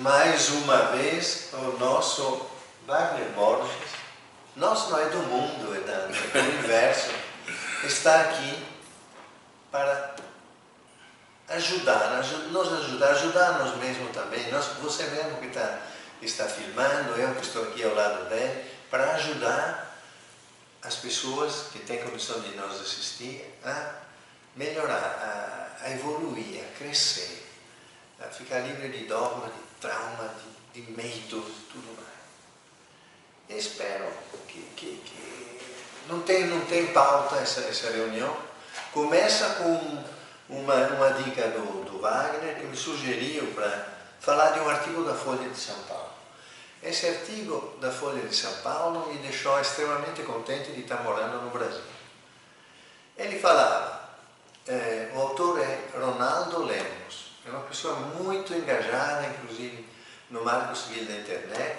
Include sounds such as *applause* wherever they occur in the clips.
mais uma vez o nosso Wagner Borges, nosso não é do mundo, é, do universo, está aqui para ajudar, nos ajudar, ajudar nós mesmos também, nós, você mesmo que está, está filmando, eu que estou aqui ao lado dele, para ajudar as pessoas que têm condição de nos assistir a melhorar, a, a evoluir, a crescer, a ficar livre de dogma, de trauma, de, de medo, tudo mais. Eu espero que, que, que, não, tem, não tem pauta essa, essa reunião. Começa com uma, uma dica do, do Wagner que me sugeriu para falar de um artigo da Folha de São Paulo. Esse artigo da Folha de São Paulo me deixou extremamente contente de estar morando no Brasil. Ele falava, é, o autor é Ronaldo Lemos, é uma pessoa muito engajada, inclusive no marco civil da internet.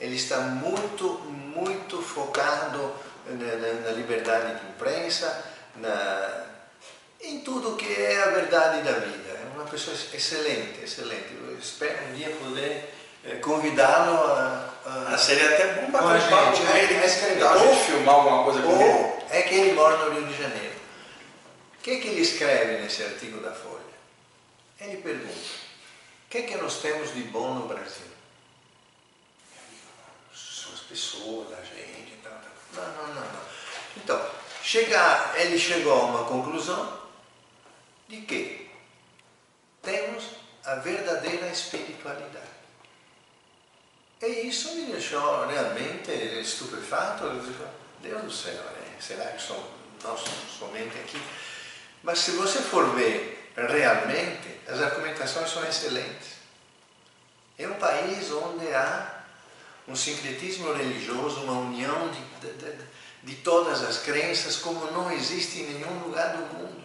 Ele está muito, muito focado na, na, na liberdade de imprensa, na, em tudo que é a verdade da vida. É uma pessoa excelente, excelente. Eu espero um dia poder é, convidá-lo a, a, Seria até bom bater um papo com ele, a escrever. A gente filmar alguma coisa com ele. É que ele mora no Rio de Janeiro. O que, é que ele escreve nesse artigo da Folha? Ele pergunta: o que é que nós temos de bom no Brasil? São as pessoas, a gente. Não, não, não. não. Então, chega, ele chegou a uma conclusão de que temos a verdadeira espiritualidade. E isso me deixou realmente estupefato. Eu digo, Deus do céu, né? será que sou, nós somente aqui? Mas se você for ver realmente, as argumentações são excelentes. É um país onde há um sincretismo religioso, uma união de, de, de todas as crenças, como não existe em nenhum lugar do mundo.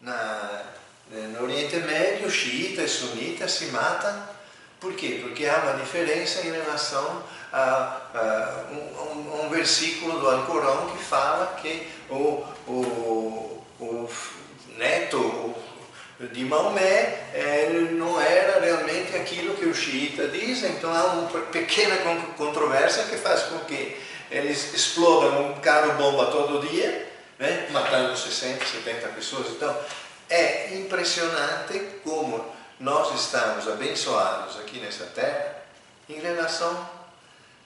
Na, no Oriente Médio, xiitas e sunitas se matam por quê? Porque há uma diferença em relação a, a um, um, versículo do Alcorão que fala que o, o, o neto de Maomé é, não era realmente aquilo que o xiita diz, então há uma pequena controvérsia que faz com que eles explodam um carro-bomba todo dia, né, matando 60, 70 pessoas. Então é impressionante como nós estamos abençoados aqui nessa terra em relação,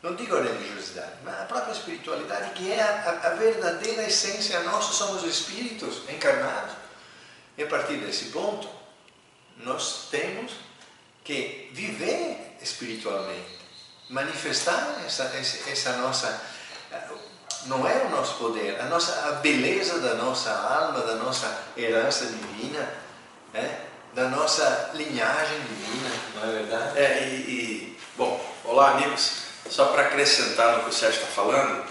não digo a religiosidade, mas a própria espiritualidade, que é a, a verdadeira essência nossa, somos espíritos encarnados. E a partir desse ponto, nós temos que viver espiritualmente, manifestar essa, essa nossa. Não é o nosso poder, a, nossa, a beleza da nossa alma, da nossa herança divina, né? da nossa linhagem divina, não é verdade? É, e, e bom, olá amigos, só para acrescentar no que o Sérgio está falando,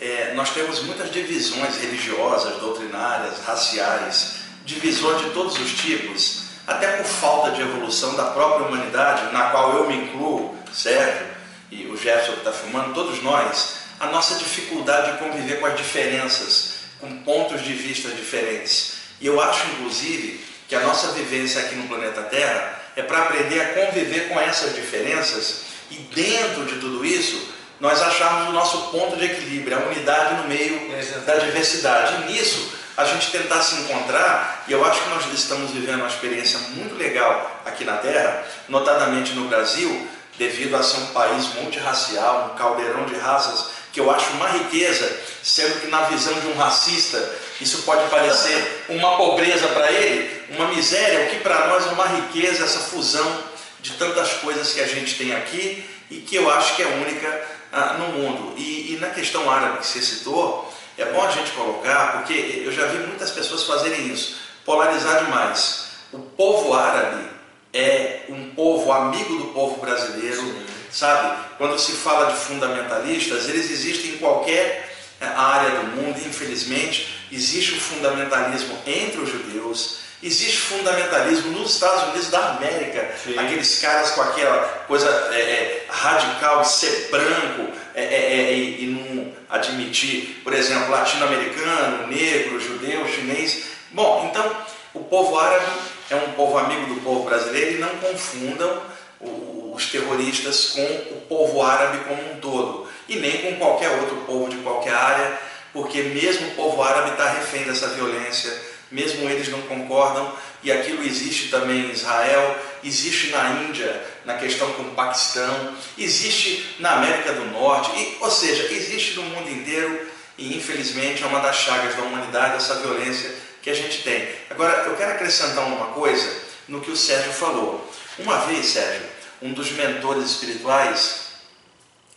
é, nós temos muitas divisões religiosas, doutrinárias, raciais, divisões de todos os tipos, até por falta de evolução da própria humanidade, na qual eu me incluo, Sérgio e o Jefferson que está filmando, todos nós, a nossa dificuldade de conviver com as diferenças, com pontos de vista diferentes. E eu acho, inclusive, que a nossa vivência aqui no planeta Terra é para aprender a conviver com essas diferenças e dentro de tudo isso nós acharmos o nosso ponto de equilíbrio, a unidade no meio da diversidade. E nisso a gente tentar se encontrar, e eu acho que nós estamos vivendo uma experiência muito legal aqui na Terra, notadamente no Brasil, devido a ser um país multirracial, um caldeirão de raças, que eu acho uma riqueza, sendo que na visão de um racista isso pode parecer uma pobreza para ele, uma miséria, o que para nós é uma riqueza, essa fusão de tantas coisas que a gente tem aqui e que eu acho que é única ah, no mundo. E, e, na questão árabe que você citou, é bom a gente colocar, porque eu já vi muitas pessoas fazerem isso, polarizar demais. O povo árabe é um povo amigo do povo brasileiro, Sim. sabe? Quando se fala de fundamentalistas, eles existem em qualquer eh, área do mundo, infelizmente, existe o fundamentalismo entre os judeus, existe fundamentalismo nos Estados Unidos da América, Sim. aqueles caras com aquela coisa é, é, radical de ser branco é, é, é e, e, não admitir, por exemplo, latino-americano, negro, judeu, chinês. Bom, então o povo árabe é um povo amigo do povo brasileiro e não confundam os terroristas com o povo árabe como um todo e nem com qualquer outro povo de qualquer área, porque mesmo o povo árabe está refém dessa violência, mesmo eles não concordam e aquilo existe também em Israel, existe na Índia, na questão com o Paquistão, existe na América do Norte, e, ou seja, existe no mundo inteiro e infelizmente é uma das chagas da humanidade essa violência que a gente tem. Agora, eu quero acrescentar uma coisa no que o Sérgio falou. Uma vez, Sérgio, um dos mentores espirituais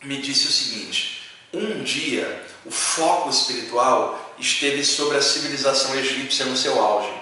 me disse o seguinte: um dia o foco espiritual esteve sobre a civilização egípcia no seu auge.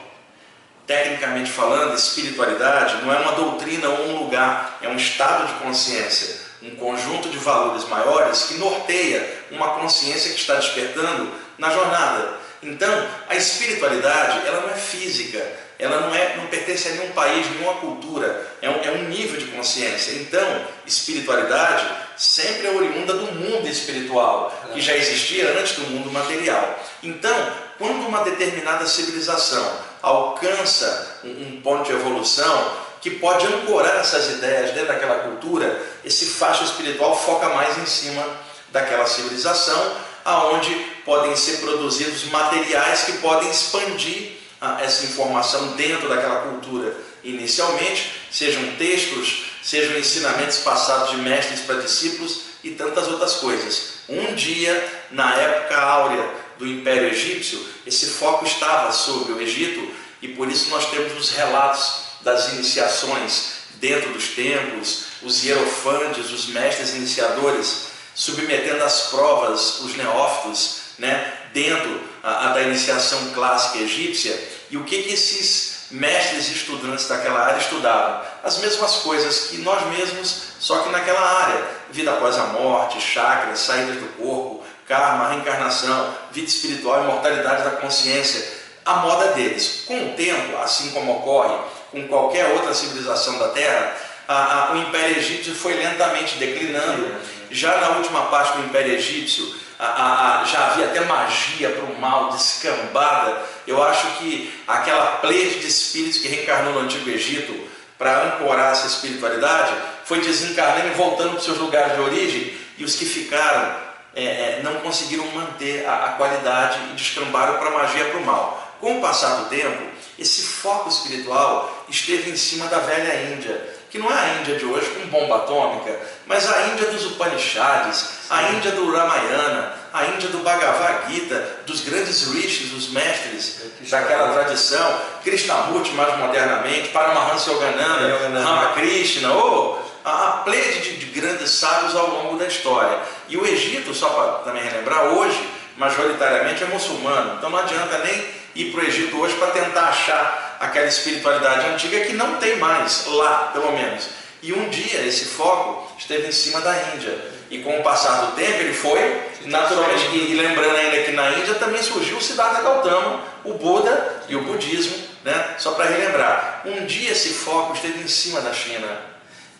Tecnicamente falando, espiritualidade não é uma doutrina ou um lugar, é um estado de consciência, um conjunto de valores maiores que norteia uma consciência que está despertando na jornada. Então, a espiritualidade, ela não é física, ela não, é, não pertence a nenhum país, nenhuma cultura, é um, é um nível de consciência. Então, espiritualidade sempre é oriunda do mundo espiritual, que já existia antes do mundo material. Então, quando uma determinada civilização alcança um, um ponto de evolução que pode ancorar essas ideias dentro daquela cultura, esse facho espiritual foca mais em cima daquela civilização, aonde podem ser produzidos materiais que podem expandir essa informação dentro daquela cultura inicialmente, sejam textos, sejam ensinamentos passados de mestres para discípulos e tantas outras coisas. Um dia, na época áurea do Império Egípcio, esse foco estava sobre o Egito e por isso nós temos os relatos das iniciações dentro dos templos, os hierofantes, os mestres iniciadores, submetendo às provas os neófitos, né, dentro a, da iniciação clássica egípcia, e o que, que esses mestres e estudantes daquela área estudavam? As mesmas coisas que nós mesmos, só que naquela área: vida após a morte, chakras, saídas do corpo, karma, reencarnação, vida espiritual, imortalidade da consciência. A moda deles. Com o tempo, assim como ocorre com qualquer outra civilização da Terra, a, a, o Império Egípcio foi lentamente declinando. Já na última parte do Império Egípcio, a, já havia até magia para o mal descambada. Eu acho que aquela pleia de espíritos que reencarnou no Antigo Egito para ancorar essa espiritualidade foi desencarnando e voltando para os seus lugares de origem, e os que ficaram é, é, não conseguiram manter a, a qualidade e descambaram para a magia para o mal. Com o passar do tempo, esse foco espiritual esteve em cima da velha Índia que não é a Índia de hoje com bomba atômica, mas a Índia dos Upanishads, a Índia do Ramayana, a Índia do Bhagavad Gita, dos grandes rishis, os mestres daquela tradição, Krishnamurti mais modernamente, Paramahansa Yogananda, Ramakrishna, ou a plede de, de grandes sábios ao longo da história. E o Egito, só para também relembrar, hoje, majoritariamente é muçulmano, então não adianta nem ir para o Egito hoje para tentar achar aquela espiritualidade antiga que não tem mais lá, pelo menos. E um dia esse foco esteve em cima da Índia. E com o passar do tempo ele foi naturalmente, e, lembrando ainda que na Índia também surgiu o Siddhartha Gautama, o Buda e o budismo, né? só para relembrar. Um dia esse foco esteve em cima da China.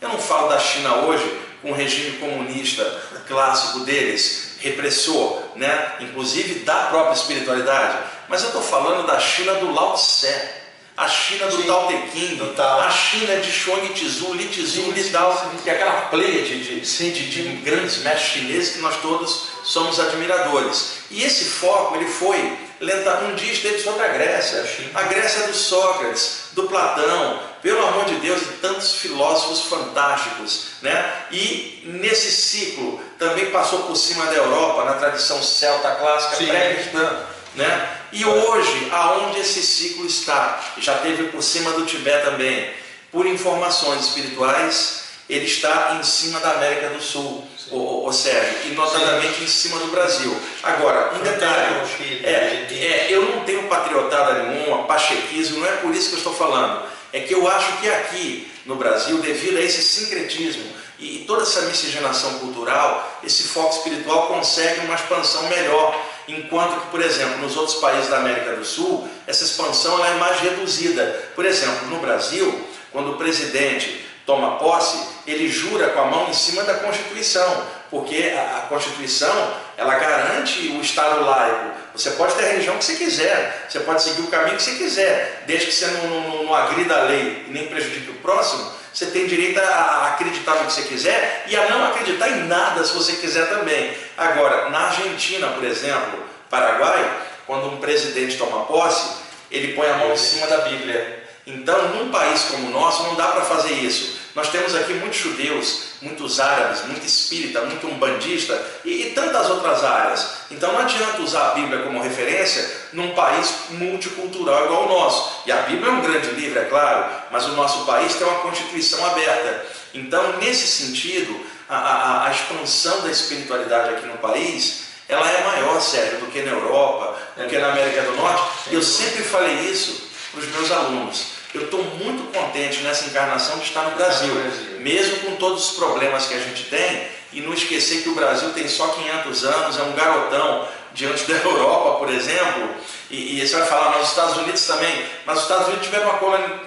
Eu não falo da China hoje com o regime comunista clássico deles, repressor, né? inclusive da própria espiritualidade, mas eu estou falando da China do Lao Tse, a China do Tao Te Ching, a China de Chuang Tzu, Li Tzu, Li Tao, que é aquela pleiade de, de, de, de grandes mestres chineses que nós todos somos admiradores. E esse foco ele foi lenta, um dia esteve sobre a Grécia, a Grécia do Sócrates, do Platão, pelo amor de Deus, e tantos filósofos fantásticos, né? E nesse ciclo também passou por cima da Europa, na tradição celta clássica pré-cristã né? E hoje, aonde esse ciclo está, já teve por cima do Tibete também, por informações espirituais, ele está em cima da América do Sul, ou, ou seja, e notadamente Sim. em cima do Brasil. Agora, um detalhe, é, é, eu não tenho patriotada nenhuma, pachequismo, não é por isso que eu estou falando. É que eu acho que aqui no Brasil, devido a esse sincretismo e toda essa miscigenação cultural, esse foco espiritual consegue uma expansão melhor enquanto que, por exemplo, nos outros países da América do Sul, essa expansão é mais reduzida. Por exemplo, no Brasil, quando o presidente toma posse, ele jura com a mão em cima da Constituição, porque a, Constituição ela garante o Estado laico. Você pode ter a religião que você quiser, você pode seguir o caminho que você quiser, desde que você não, não, não agrida a lei e nem prejudique o próximo, você tem direito a acreditar no que você quiser e a não acreditar em nada se você quiser também. Agora, na Argentina, por exemplo, Paraguai, quando um presidente toma posse, ele põe a mão em cima da Bíblia. Então, num país como o nosso, não dá para fazer isso. Nós temos aqui muitos judeus, muitos árabes, muito espírita, muito umbandista e, e, tantas outras áreas. Então não adianta usar a Bíblia como referência num país multicultural igual o nosso. E a Bíblia é um grande livro, é claro, mas o nosso país tem uma constituição aberta. Então, nesse sentido, a, a, a expansão da espiritualidade aqui no país ela é maior, Sérgio, do que na Europa, do que na América do Norte. E eu sempre falei isso para os meus alunos. Eu estou muito contente nessa encarnação de estar no Brasil, mesmo com todos os problemas que a gente tem, e não esquecer que o Brasil tem só 500 anos, é um garotão diante da *laughs* Europa, por exemplo, e, e você vai falar, mas os Estados Unidos também, mas os Estados Unidos tiveram uma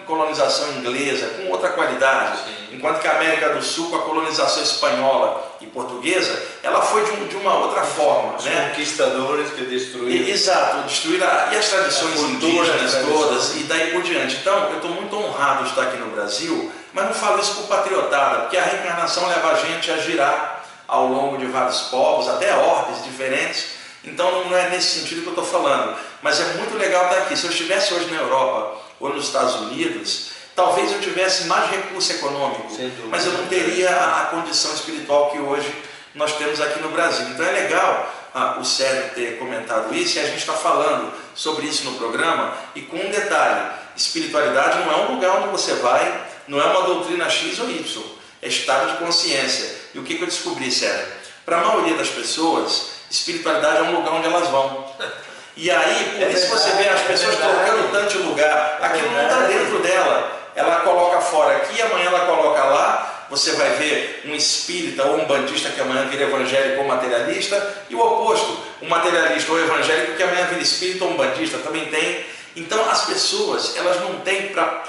colonização inglesa com outra qualidade, Sim. enquanto que a América do Sul, com a colonização espanhola e portuguesa, ela foi de, um, de uma outra forma. Os né? conquistadores que destruíram. E, exato, destruíram e as tradições indígenas todas, e daí por diante. Então, eu estou muito honrado de estar aqui no Brasil, mas não falo isso por patriotada, porque a reencarnação leva a gente a girar ao longo de vários povos, até orbes diferentes, então não é nesse sentido que eu estou falando. Mas é muito legal estar aqui. Se eu estivesse hoje na Europa ou nos Estados Unidos, talvez eu tivesse mais recurso econômico, mas eu não teria a, condição espiritual que hoje nós temos aqui no Brasil. Então é legal ah, o Sérgio ter comentado isso e a gente está falando sobre isso no programa. E com um detalhe: espiritualidade não é um lugar onde você vai, não é uma doutrina X ou Y, é estado de consciência. E o que, que eu descobri, Sérgio? Para a maioria das pessoas, espiritualidade é um lugar onde elas vão. E aí, por é isso você vê as pessoas é trocando tanto lugar, aquilo não está dentro dela. Ela coloca fora aqui, amanhã ela coloca lá. Você vai ver um espírita ou um bandista que amanhã vira evangélico ou materialista, e o oposto, um materialista ou evangélico que amanhã vira espírita ou um bandista, também tem. Então as pessoas, elas não têm para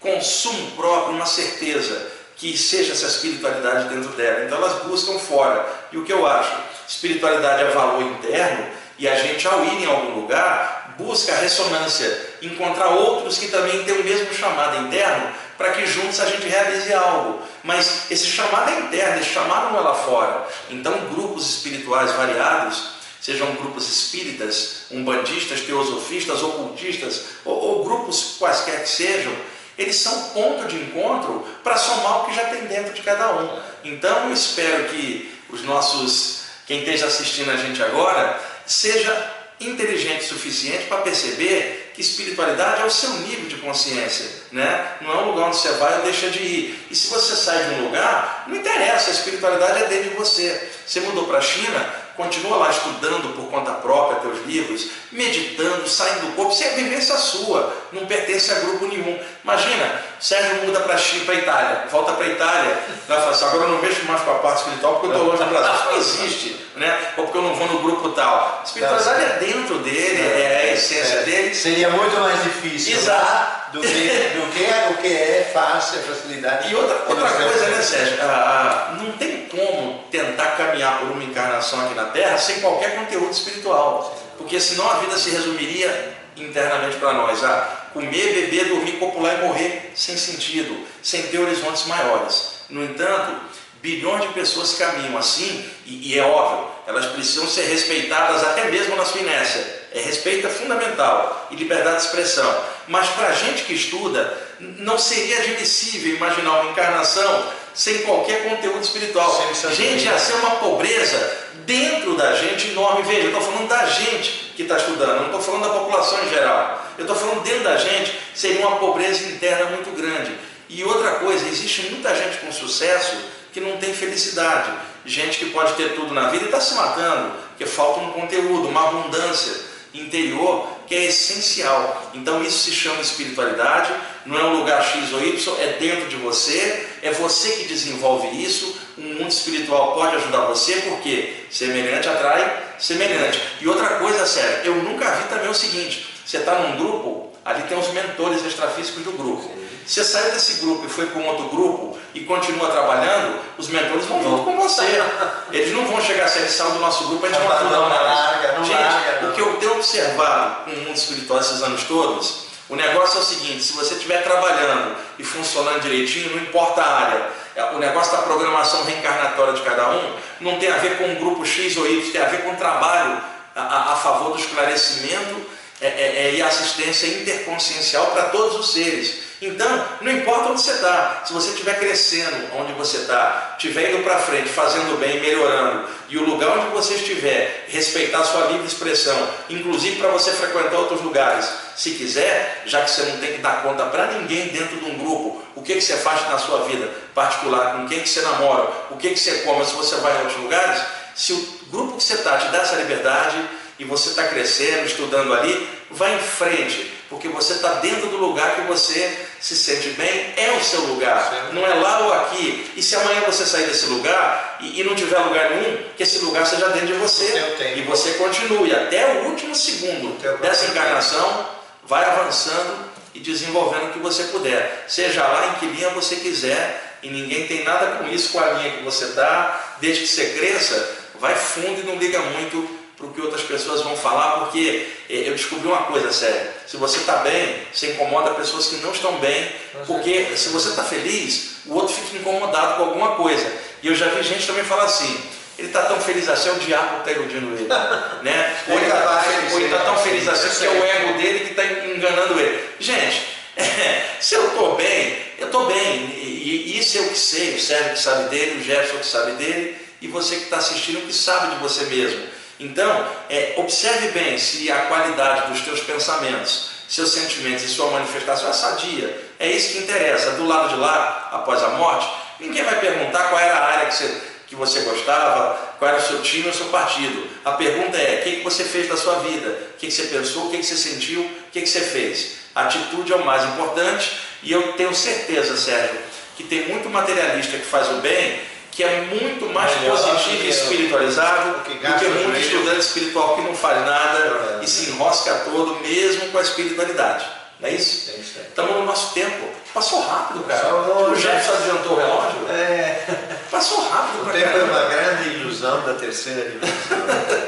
consumo próprio uma certeza que seja essa espiritualidade dentro dela. Então elas buscam fora. E o que eu acho? Espiritualidade é valor interno e a gente, ao ir em algum lugar, busca a ressonância, encontrar outros que também têm o mesmo chamado interno, para que juntos a gente realize algo. Mas esse chamado é interno, esse chamado não é lá fora. Então, grupos espirituais variados, sejam grupos espíritas, umbandistas, teosofistas, ocultistas, ou, ou grupos quaisquer que sejam, eles são ponto de encontro para somar o que já tem dentro de cada um. Então eu espero que os nossos, quem esteja assistindo a gente agora, seja inteligente o suficiente para perceber que espiritualidade é o seu nível de consciência, né? Não é um lugar onde você vai ou deixa de ir. E se você sai de um lugar, não interessa, a espiritualidade é dentro de você. Você mudou para a China, continua lá estudando por conta própria teus livros, meditando, saindo do corpo, sem a vivência sua, não pertence a grupo nenhum. Imagina, Sérgio muda para para Itália, volta para Itália, vai falar assim, agora eu não vejo mais para a parte espiritual porque eu estou longe do Brasil. Isso não existe, né? ou porque eu não vou no grupo tal. A espiritualidade é dentro dele, é a essência é. dele. Seria muito mais difícil. Exato. Do que, do que, é, o que é fácil, facilidade. E outra, outra coisa, né, Sérgio? Ah, ah, não tem como tentar caminhar por uma encarnação aqui na Terra sem qualquer conteúdo espiritual. Porque senão a vida se resumiria internamente para nós a comer, beber, dormir, copular e morrer sem sentido, sem ter horizontes maiores. No entanto, bilhões de pessoas caminham assim, e, e é óbvio, elas precisam ser respeitadas até mesmo na sua inércia. É, respeito é fundamental e liberdade de expressão. Mas para a gente que estuda, não seria admissível imaginar uma encarnação sem qualquer conteúdo espiritual. Gente, ia ser uma pobreza dentro da gente enorme. Veja, eu estou falando da gente que está estudando, não estou falando da população em geral. Eu estou falando dentro da gente, seria uma pobreza interna muito grande. E outra coisa, existe muita gente com sucesso que não tem felicidade. Gente que pode ter tudo na vida e está se matando, porque falta um conteúdo, uma abundância interior que é essencial. Então isso se chama espiritualidade, não é um lugar X ou Y, é dentro de você, é você que desenvolve isso. O mundo espiritual pode ajudar você, porque semelhante atrai semelhante. E outra coisa, sério, eu nunca vi também o seguinte: você está num grupo, ali tem os mentores extrafísicos do grupo. Você saiu desse grupo e foi para um outro grupo e continua trabalhando, os mentores vão junto com você. *laughs* Eles não vão chegar assim, eles saem do nosso grupo, a gente não ajuda mais. Larga, não gente, larga, o que eu tenho observado com o mundo espiritual esses anos todos, o negócio é o seguinte, se você estiver trabalhando e funcionando direitinho, não importa a área, é, o negócio da programação reencarnatória de cada um não tem a ver com o grupo X ou Y, tem a ver com o trabalho a, a favor do esclarecimento é, é, é, e assistência interconsciencial para todos os seres. Então, não importa onde você está, se você estiver crescendo onde você está, estiver indo para frente, fazendo bem, melhorando, e o lugar onde você estiver, respeitar a sua livre expressão, inclusive para você frequentar outros lugares, se quiser, já que você não tem que dar conta para ninguém dentro de um grupo, o que, que você faz na sua vida particular, com quem que você namora, o que, que você come, se você vai em outros lugares, se o grupo que você está te dá essa liberdade, e você está crescendo, estudando ali, vá em frente, porque você está dentro do lugar que você se sente bem, é o seu lugar, Sim. não é lá ou aqui. E se amanhã você sair desse lugar e, e não tiver lugar nenhum, que esse lugar seja dentro de você e você continue até o último segundo dessa encarnação, vai avançando e desenvolvendo o que você puder, seja lá em que linha você quiser, e ninguém tem nada com isso, com a linha que você está, desde que você cresça, vai fundo e não liga muito para o que outras pessoas vão falar, porque eh, eu descobri uma coisa séria. Se você está bem, você incomoda pessoas que não estão bem, porque se você está feliz, o outro fica incomodado com alguma coisa. E eu já vi gente também falar assim, ele está tão feliz assim, é o diabo que está iludindo ele. *laughs* né? Ou ele está tá tão feliz assim que é o ego dele que está enganando ele. Gente, *laughs* se eu estou bem, eu estou bem. E, e isso eu que sei, o Sérgio que sabe dele, o Gerson que sabe dele, e você que está assistindo que sabe de você mesmo. Então, é, observe bem se a qualidade dos teus pensamentos, seus sentimentos e sua manifestação é sadia. É isso que interessa. Do lado de lá, após a morte, ninguém vai perguntar qual era a área que você, que você gostava, qual era o seu time ou seu partido. A pergunta é: o que, que você fez da sua vida? O que, que você pensou? O que, que você sentiu? O que, que você fez? A atitude é o mais importante e eu tenho certeza, Sérgio, que tem muito materialista que faz o bem que é muito mais Melhor positivo e espiritualizado do que, do que muito estudante espiritual que não faz nada é. e se enrosca todo, mesmo com a espiritualidade. Não é isso? É Estamos no nosso tempo. Passou rápido, cara. Passou, o Jefferson adiantou o relógio? É. *laughs* Passou rápido, O tempo é uma grande ilusão da terceira dimensão.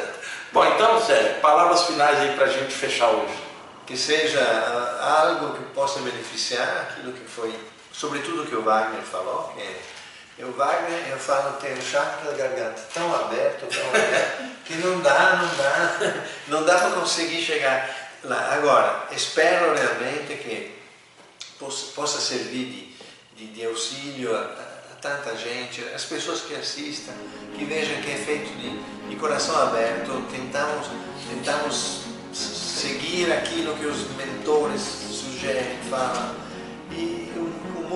*laughs* Bom, então, Sérgio, palavras finais aí para a gente fechar hoje. Que seja ah, algo que possa beneficiar aquilo que foi, sobretudo o que o Wagner falou, que é eu, Wagner, eu falo, tem o chakra da garganta tão aberto, tão aberto, que não dá, não dá, não dá para conseguir chegar lá. Agora, espero realmente que possa, servir de, de, de auxílio a, a, tanta gente, as pessoas que assistam, que vejam que é feito de, de coração aberto, tentamos, tentamos seguir aquilo que os mentores sugerem, falam,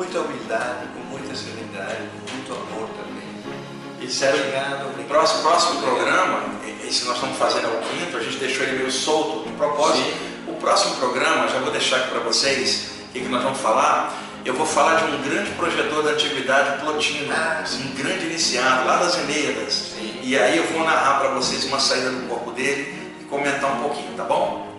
muita humildade, com muita serenidade, com muito amor também. E Sérgio, obrigado, obrigado. Próximo, próximo programa, esse nós estamos fazendo é o quinto, a gente deixou ele meio solto de propósito. Sim. O próximo programa, já vou deixar aqui para vocês o que, que nós vamos falar. Eu vou falar de um grande projetor da antiguidade, Plotino, ah, um grande iniciado, lá das Eneas. E aí eu vou narrar para vocês uma saída do corpo dele e comentar um pouquinho, tá bom?